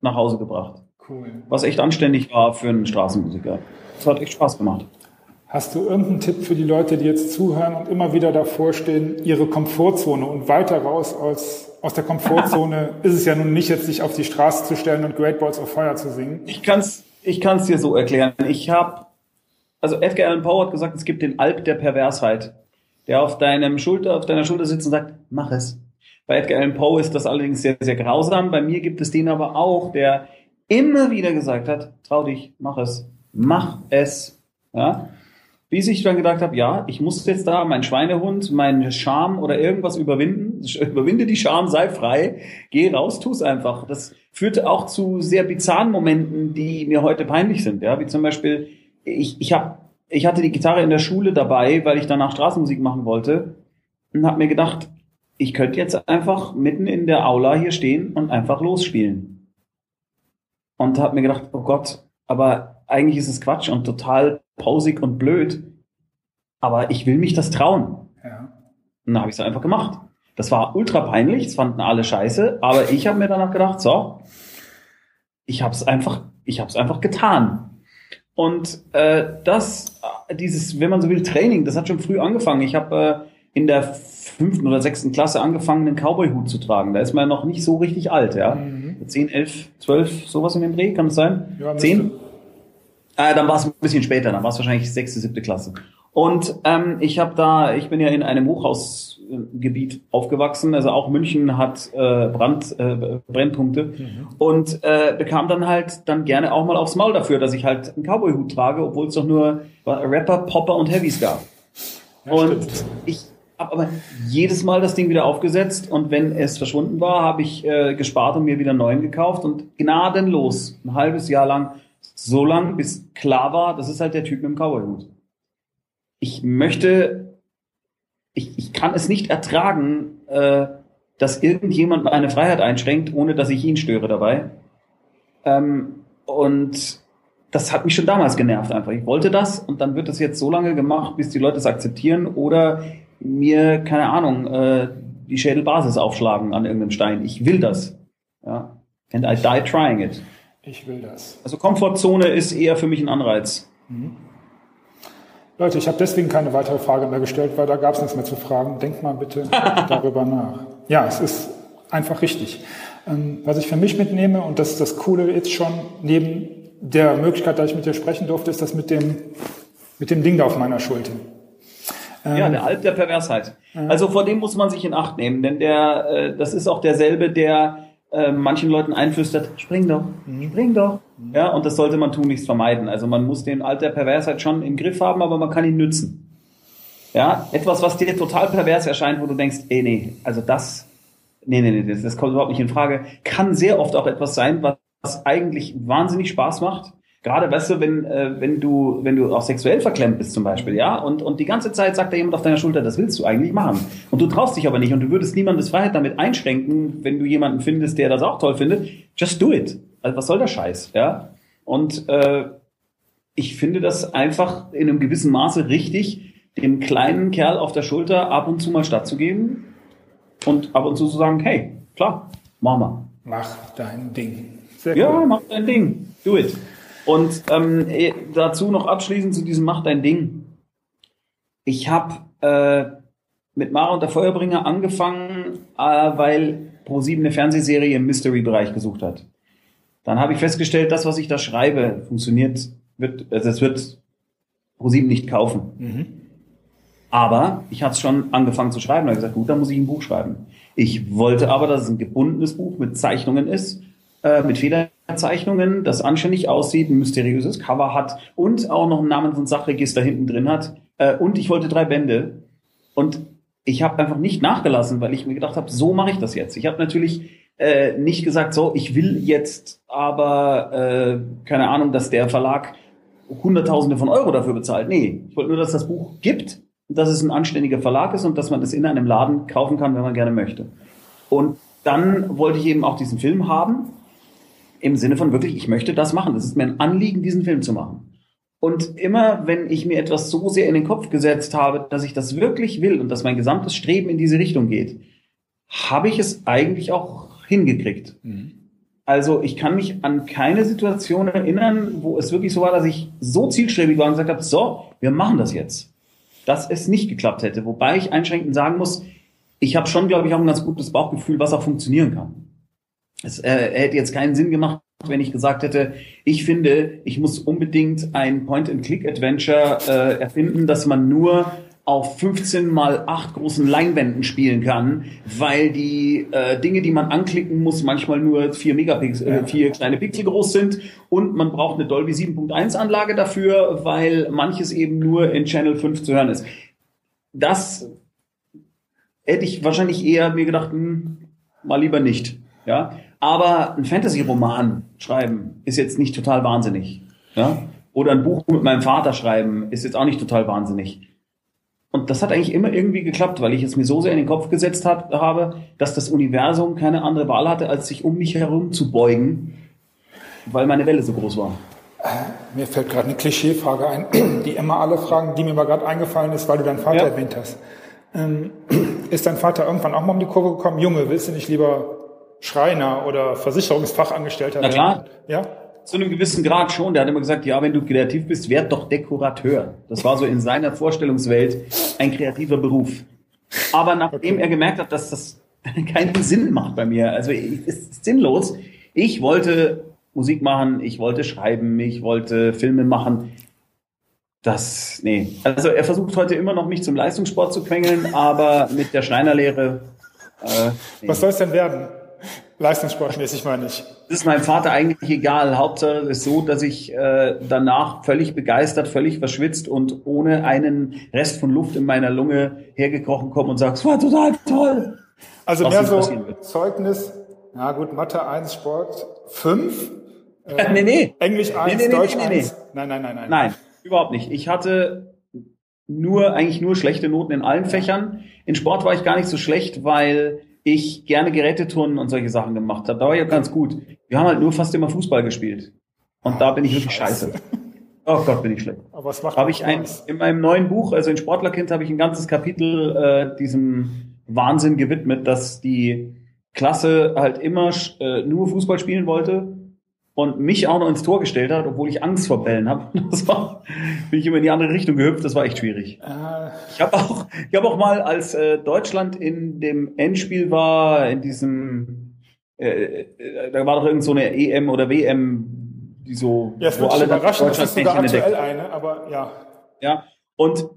nach Hause gebracht. Cool. Was echt anständig war für einen Straßenmusiker. Das hat echt Spaß gemacht. Hast du irgendeinen Tipp für die Leute, die jetzt zuhören und immer wieder davor stehen, ihre Komfortzone und weiter raus aus, aus der Komfortzone ist es ja nun nicht jetzt, sich auf die Straße zu stellen und Great Balls of Fire zu singen? Ich kann's, ich kann's dir so erklären. Ich habe, also Edgar Allan Poe hat gesagt, es gibt den Alp der Perversheit, der auf deinem Schulter, auf deiner Schulter sitzt und sagt, mach es. Bei Edgar Allan Poe ist das allerdings sehr, sehr grausam. Bei mir gibt es den aber auch, der immer wieder gesagt hat, trau dich, mach es, mach es. Ja? Bis ich dann gedacht habe, ja, ich muss jetzt da mein Schweinehund, meinen Scham oder irgendwas überwinden. Überwinde die Scham, sei frei, geh raus, tu's einfach. Das führte auch zu sehr bizarren Momenten, die mir heute peinlich sind. Ja, wie zum Beispiel, ich, ich, hab, ich hatte die Gitarre in der Schule dabei, weil ich danach Straßenmusik machen wollte und habe mir gedacht, ich könnte jetzt einfach mitten in der Aula hier stehen und einfach losspielen. Und habe mir gedacht, oh Gott, aber eigentlich ist es Quatsch und total pausig und blöd. Aber ich will mich das trauen. Ja. Und dann habe ich es einfach gemacht. Das war ultra peinlich, das fanden alle scheiße, aber ich habe mir danach gedacht, so, ich habe es einfach, ich habe es einfach getan. Und äh, das, dieses, wenn man so will, Training, das hat schon früh angefangen. Ich habe äh, in der fünften oder sechsten Klasse angefangen, einen Cowboy-Hut zu tragen. Da ist man ja noch nicht so richtig alt, ja. Mhm. 10, 11, 12, sowas in dem Dreh, kann es sein? Ja, 10? Äh, dann war es ein bisschen später, dann war es wahrscheinlich sechste, siebte Klasse. Und ähm, ich habe da, ich bin ja in einem Hochhausgebiet aufgewachsen, also auch München hat äh, Brand, äh, Brennpunkte mhm. und äh, bekam dann halt dann gerne auch mal aufs Maul dafür, dass ich halt einen Cowboy-Hut trage, obwohl es doch nur Rapper, Popper und Heavies gab. Ja, und stimmt. ich habe aber jedes Mal das Ding wieder aufgesetzt und wenn es verschwunden war, habe ich äh, gespart und mir wieder einen neuen gekauft und gnadenlos ein halbes Jahr lang, so lang, bis klar war, das ist halt der Typ mit dem Cowboy-Hut. Ich möchte, ich, ich kann es nicht ertragen, äh, dass irgendjemand meine Freiheit einschränkt, ohne dass ich ihn störe dabei. Ähm, und das hat mich schon damals genervt einfach. Ich wollte das und dann wird das jetzt so lange gemacht, bis die Leute es akzeptieren oder mir, keine Ahnung, äh, die Schädelbasis aufschlagen an irgendeinem Stein. Ich will das. Ja. And I die trying it. Ich will das. Also Komfortzone ist eher für mich ein Anreiz. Mhm. Leute, ich habe deswegen keine weitere Frage mehr gestellt, weil da gab es nichts mehr zu fragen. Denkt mal bitte darüber nach. Ja, es ist einfach richtig. Ähm, was ich für mich mitnehme, und das ist das Coole jetzt schon, neben der Möglichkeit, dass ich mit dir sprechen durfte, ist das mit dem, mit dem Ding da auf meiner Schulter. Ja, der Alp der Perversheit. Also vor dem muss man sich in Acht nehmen, denn der, äh, das ist auch derselbe, der äh, manchen Leuten einflüstert, spring doch, mhm. spring doch. Mhm. Ja, und das sollte man tunlichst vermeiden. Also man muss den Alp der Perversheit schon im Griff haben, aber man kann ihn nützen. Ja, etwas, was dir total pervers erscheint, wo du denkst, ey, nee, also das, nee, nee, nee, das, das kommt überhaupt nicht in Frage, kann sehr oft auch etwas sein, was eigentlich wahnsinnig Spaß macht Gerade, weißt du, wenn, äh, wenn du, wenn du auch sexuell verklemmt bist zum Beispiel, ja, und, und die ganze Zeit sagt da jemand auf deiner Schulter, das willst du eigentlich machen. Und du traust dich aber nicht und du würdest niemandes Freiheit damit einschränken, wenn du jemanden findest, der das auch toll findet. Just do it. Also was soll der Scheiß, ja? Und äh, ich finde das einfach in einem gewissen Maße richtig, dem kleinen Kerl auf der Schulter ab und zu mal stattzugeben und ab und zu zu sagen, hey, klar, mach mal. Mach dein Ding. Sehr ja, cool. mach dein Ding. Do it. Und ähm, eh, dazu noch abschließend zu diesem Mach dein Ding. Ich habe äh, mit Mara und der Feuerbringer angefangen, äh, weil ProSieben eine Fernsehserie im Mystery-Bereich gesucht hat. Dann habe ich festgestellt, das, was ich da schreibe, funktioniert, wird, also es wird ProSieben nicht kaufen. Mhm. Aber ich hatte schon angefangen zu schreiben. Da habe gesagt, gut, dann muss ich ein Buch schreiben. Ich wollte aber, dass es ein gebundenes Buch mit Zeichnungen ist, äh, mit Federn Zeichnungen, das anständig aussieht, ein mysteriöses Cover hat und auch noch ein Namens- und Sachregister hinten drin hat. Äh, und ich wollte drei Bände. Und ich habe einfach nicht nachgelassen, weil ich mir gedacht habe, so mache ich das jetzt. Ich habe natürlich äh, nicht gesagt, so, ich will jetzt aber, äh, keine Ahnung, dass der Verlag Hunderttausende von Euro dafür bezahlt. Nee, ich wollte nur, dass das Buch gibt, dass es ein anständiger Verlag ist und dass man es in einem Laden kaufen kann, wenn man gerne möchte. Und dann wollte ich eben auch diesen Film haben im Sinne von wirklich, ich möchte das machen. Es ist mir ein Anliegen, diesen Film zu machen. Und immer, wenn ich mir etwas so sehr in den Kopf gesetzt habe, dass ich das wirklich will und dass mein gesamtes Streben in diese Richtung geht, habe ich es eigentlich auch hingekriegt. Mhm. Also ich kann mich an keine Situation erinnern, wo es wirklich so war, dass ich so zielstrebig war und gesagt habe, so, wir machen das jetzt. Dass es nicht geklappt hätte. Wobei ich einschränkend sagen muss, ich habe schon, glaube ich, auch ein ganz gutes Bauchgefühl, was auch funktionieren kann. Es äh, hätte jetzt keinen Sinn gemacht, wenn ich gesagt hätte, ich finde, ich muss unbedingt ein Point-and-Click-Adventure äh, erfinden, dass man nur auf 15 mal 8 großen Leinwänden spielen kann, weil die äh, Dinge, die man anklicken muss, manchmal nur 4 Megapixel, äh, 4 kleine Pixel groß sind und man braucht eine Dolby 7.1 Anlage dafür, weil manches eben nur in Channel 5 zu hören ist. Das hätte ich wahrscheinlich eher mir gedacht, hm, mal lieber nicht. Ja, aber ein Fantasy-Roman schreiben ist jetzt nicht total wahnsinnig. Ja? Oder ein Buch mit meinem Vater schreiben ist jetzt auch nicht total wahnsinnig. und das hat eigentlich immer irgendwie geklappt, weil ich es mir so sehr in den Kopf gesetzt hat, habe, dass das Universum keine andere Wahl hatte, als sich um mich herum zu beugen, weil meine Welle so groß war. Äh, mir fällt gerade eine Klischeefrage ein, die immer alle fragen, die mir aber gerade eingefallen ist, weil du deinen Vater ja. erwähnt hast. Ähm, ist dein Vater irgendwann auch mal um die Kurve gekommen? Junge, willst du nicht lieber Schreiner oder Versicherungsfachangestellter? Na klar. Ja? Zu einem gewissen Grad schon. Der hat immer gesagt, ja, wenn du kreativ bist, werd doch Dekorateur. Das war so in seiner Vorstellungswelt ein kreativer Beruf. Aber nachdem okay. er gemerkt hat, dass das keinen Sinn macht bei mir, also es ist sinnlos. Ich wollte Musik machen, ich wollte schreiben, ich wollte Filme machen. Das, nee. Also er versucht heute immer noch mich zum Leistungssport zu quengeln, aber mit der Schreinerlehre. Äh, nee. Was soll es denn werden? Leistungssportmäßig meine ich. Das ist meinem Vater eigentlich egal. Hauptsache ist so, dass ich äh, danach völlig begeistert, völlig verschwitzt und ohne einen Rest von Luft in meiner Lunge hergekrochen komme und sage, es war total toll. Also mehr so Zeugnis, ja gut, Mathe 1, Sport 5. Äh, nee, nee. Englisch 1, nee, nee, Deutsch nee, nee, 1. Nein, nein, nein, nein. Nein, überhaupt nicht. Ich hatte nur, eigentlich nur schlechte Noten in allen Fächern. In Sport war ich gar nicht so schlecht, weil ich gerne Geräteturnen und solche Sachen gemacht habe. Da war ich ja ganz gut. Wir haben halt nur fast immer Fußball gespielt. Und da bin ich wirklich scheiße. scheiße. Oh Gott, bin ich schlecht. Aber was macht habe ich ein, in meinem neuen Buch, also in Sportlerkind, habe ich ein ganzes Kapitel äh, diesem Wahnsinn gewidmet, dass die Klasse halt immer äh, nur Fußball spielen wollte und mich auch noch ins Tor gestellt hat, obwohl ich Angst vor Bällen habe. Das war, bin ich immer in die andere Richtung gehüpft, das war echt schwierig. Äh. Ich habe auch, ich habe auch mal, als äh, Deutschland in dem Endspiel war, in diesem, äh, äh, da war doch irgend so eine EM oder WM, die so, ja, wo alle überraschen, Deutschland das ist sogar aktuell eine, aber ja. Ja, und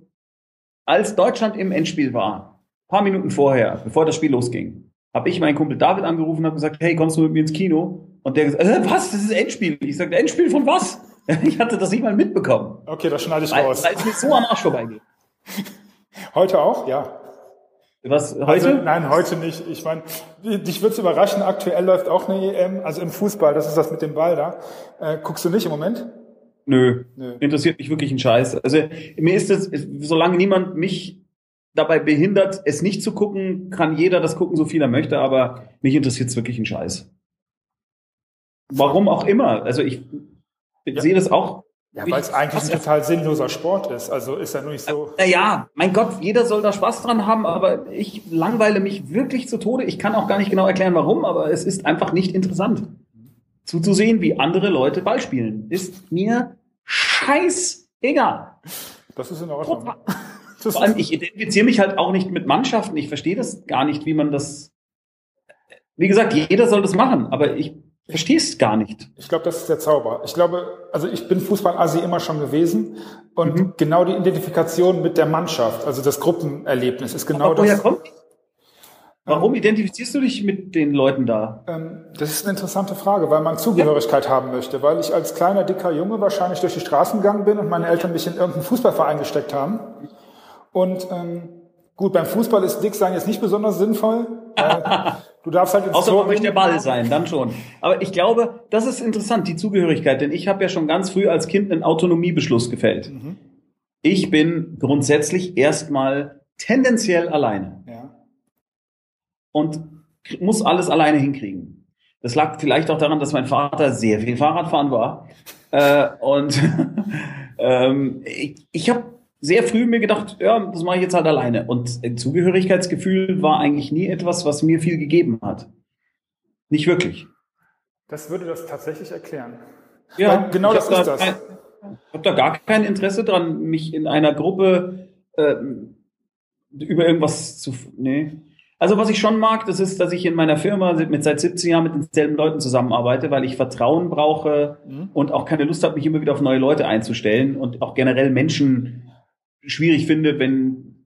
als Deutschland im Endspiel war, paar Minuten vorher, bevor das Spiel losging, habe ich meinen Kumpel David angerufen und habe gesagt, hey, kommst du mit mir ins Kino? Und der gesagt, äh, was? Das ist Endspiel. Ich sagte, Endspiel von was? Ich hatte das nicht mal mitbekommen. Okay, das schneide ich weil, raus. Weil es mir so am Arsch vorbeigeht. Heute auch? Ja. Was, heute? Also, nein, heute nicht. Ich meine, dich wird's überraschen, aktuell läuft auch eine EM, also im Fußball, das ist das mit dem Ball da. Äh, guckst du nicht im Moment? Nö, Nö. Interessiert mich wirklich ein Scheiß. Also mir ist es, solange niemand mich dabei behindert, es nicht zu gucken, kann jeder das gucken, so viel er möchte, aber mich interessiert es wirklich ein Scheiß. Warum auch immer. Also ich ja. sehe das auch. Ja, weil es eigentlich ein total sinnloser Sport ist. Also ist ja nur nicht so. Naja, mein Gott, jeder soll da Spaß dran haben, aber ich langweile mich wirklich zu Tode. Ich kann auch gar nicht genau erklären, warum, aber es ist einfach nicht interessant. Zuzusehen, wie andere Leute Ball spielen, ist mir scheißegal. Das ist in Ordnung. Vor allem, ich identifiziere mich halt auch nicht mit Mannschaften. Ich verstehe das gar nicht, wie man das. Wie gesagt, jeder soll das machen, aber ich verstehe es gar nicht. Ich glaube, das ist der Zauber. Ich glaube, also ich bin Fußball-Asi immer schon gewesen und mhm. genau die Identifikation mit der Mannschaft, also das Gruppenerlebnis ist genau aber woher das. Kommt? Warum identifizierst du dich mit den Leuten da? Ähm, das ist eine interessante Frage, weil man Zugehörigkeit ja. haben möchte. Weil ich als kleiner, dicker Junge wahrscheinlich durch die Straßen gegangen bin und meine Eltern mich in irgendeinen Fußballverein gesteckt haben. Und ähm, gut, beim Fußball ist dick sein jetzt nicht besonders sinnvoll. du darfst halt ins Außer man möchte der Ball sein, dann schon. Aber ich glaube, das ist interessant, die Zugehörigkeit, denn ich habe ja schon ganz früh als Kind einen Autonomiebeschluss gefällt. Mhm. Ich bin grundsätzlich erstmal tendenziell alleine. Ja. Und muss alles alleine hinkriegen. Das lag vielleicht auch daran, dass mein Vater sehr viel Fahrradfahren war. äh, und ähm, ich, ich habe sehr früh mir gedacht, ja, das mache ich jetzt halt alleine. Und ein Zugehörigkeitsgefühl war eigentlich nie etwas, was mir viel gegeben hat. Nicht wirklich. Das würde das tatsächlich erklären. Ja, Weil genau das ist da das. Kein, ich habe da gar kein Interesse dran, mich in einer Gruppe äh, über irgendwas zu. Nee. Also was ich schon mag, das ist, dass ich in meiner Firma mit seit 17 Jahren mit denselben Leuten zusammenarbeite, weil ich Vertrauen brauche mhm. und auch keine Lust habe, mich immer wieder auf neue Leute einzustellen und auch generell Menschen schwierig finde, wenn,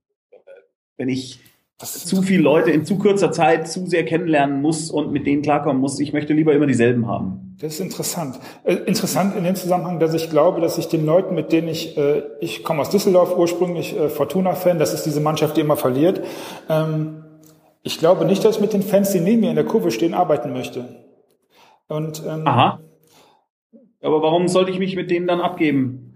wenn ich zu viele Leute in zu kurzer Zeit zu sehr kennenlernen muss und mit denen klarkommen muss. Ich möchte lieber immer dieselben haben. Das ist interessant. Äh, interessant in dem Zusammenhang, dass ich glaube, dass ich den Leuten, mit denen ich, äh, ich komme aus Düsseldorf ursprünglich, äh, Fortuna-Fan, das ist diese Mannschaft, die immer verliert. Ähm, ich glaube nicht, dass ich mit den Fans, die neben mir in der Kurve stehen, arbeiten möchte. Und, ähm, Aha. Aber warum sollte ich mich mit denen dann abgeben?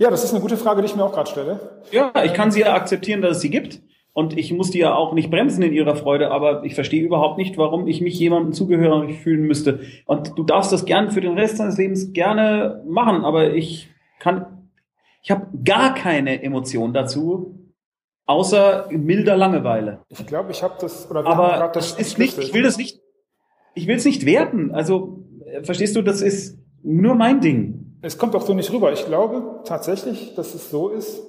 Ja, das ist eine gute Frage, die ich mir auch gerade stelle. Ja, ich kann sie ja akzeptieren, dass es sie gibt. Und ich muss die ja auch nicht bremsen in ihrer Freude, aber ich verstehe überhaupt nicht, warum ich mich jemandem zugehörig fühlen müsste. Und du darfst das gern für den Rest deines Lebens gerne machen, aber ich kann, ich habe gar keine Emotion dazu, außer milder Langeweile. Ich glaube, ich habe das oder aber das, ist nicht, ich will das nicht, ich will es nicht werten. Also verstehst du, das ist nur mein Ding. Es kommt auch so nicht rüber. Ich glaube tatsächlich, dass es so ist,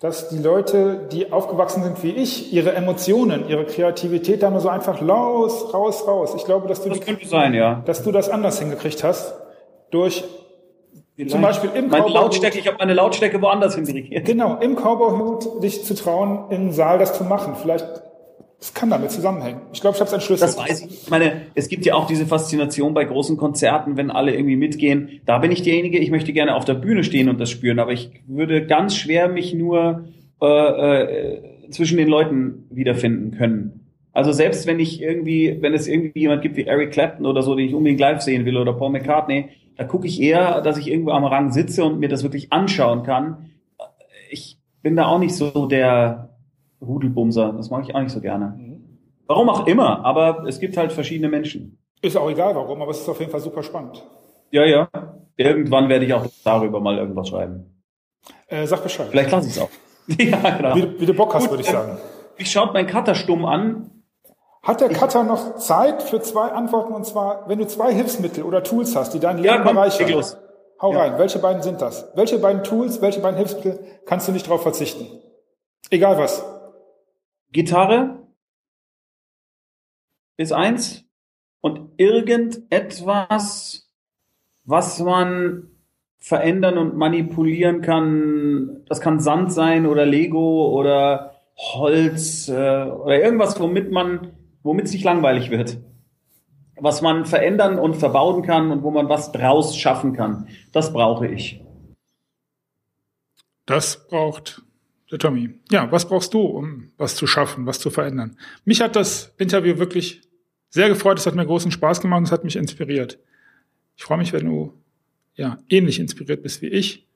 dass die Leute, die aufgewachsen sind wie ich, ihre Emotionen, ihre Kreativität da nur so einfach raus, raus, raus. Ich glaube, dass du, das könnte sein, ja. dass du das anders hingekriegt hast durch Vielleicht. zum Beispiel im meine Lautstärke, ich habe meine Lautstärke woanders hingekriegt. Genau, im Cowboy-Hut dich zu trauen, im Saal das zu machen. Vielleicht das kann damit zusammenhängen. Ich glaube, ich habe es entschlüsselt. Das weiß ich. Ich meine, es gibt ja auch diese Faszination bei großen Konzerten, wenn alle irgendwie mitgehen. Da bin ich derjenige, ich möchte gerne auf der Bühne stehen und das spüren, aber ich würde ganz schwer mich nur äh, äh, zwischen den Leuten wiederfinden können. Also selbst wenn ich irgendwie, wenn es irgendwie jemand gibt wie Eric Clapton oder so, den ich unbedingt live sehen will oder Paul McCartney, da gucke ich eher, dass ich irgendwo am Rang sitze und mir das wirklich anschauen kann. Ich bin da auch nicht so der Rudelbumser. Das mag ich auch nicht so gerne. Mhm. Warum auch immer, aber es gibt halt verschiedene Menschen. Ist auch egal warum, aber es ist auf jeden Fall super spannend. Ja, ja. Irgendwann werde ich auch darüber mal irgendwas schreiben. Äh, sag Bescheid. Vielleicht lasse ich es auch. ja, genau. Wie, wie du Bock hast, Gut, würde ich äh, sagen. Wie schaut mein Cutter stumm an? Hat der Cutter noch Zeit für zwei Antworten? Und zwar, wenn du zwei Hilfsmittel oder Tools hast, die dein Leben ja, komm, bereichern. Los. Hau ja. rein. Welche beiden sind das? Welche beiden Tools, welche beiden Hilfsmittel kannst du nicht drauf verzichten? Egal was. Gitarre ist eins und irgendetwas, was man verändern und manipulieren kann. Das kann Sand sein oder Lego oder Holz äh, oder irgendwas, womit man, womit es nicht langweilig wird. Was man verändern und verbauen kann und wo man was draus schaffen kann. Das brauche ich. Das braucht der Tommy. Ja, was brauchst du, um was zu schaffen, was zu verändern? Mich hat das Interview wirklich sehr gefreut. Es hat mir großen Spaß gemacht. Es hat mich inspiriert. Ich freue mich, wenn du ja ähnlich inspiriert bist wie ich.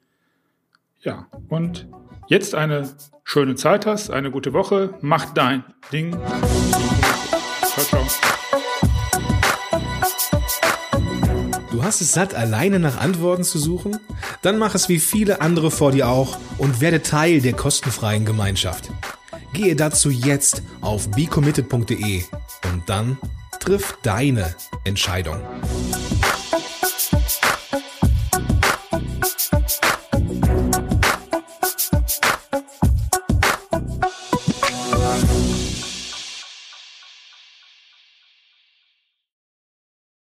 Ja, und jetzt eine schöne Zeit hast, eine gute Woche. Mach dein Ding. Ciao, ciao. Hast es satt, alleine nach Antworten zu suchen? Dann mach es wie viele andere vor dir auch und werde Teil der kostenfreien Gemeinschaft. Gehe dazu jetzt auf becommitted.de und dann triff deine Entscheidung.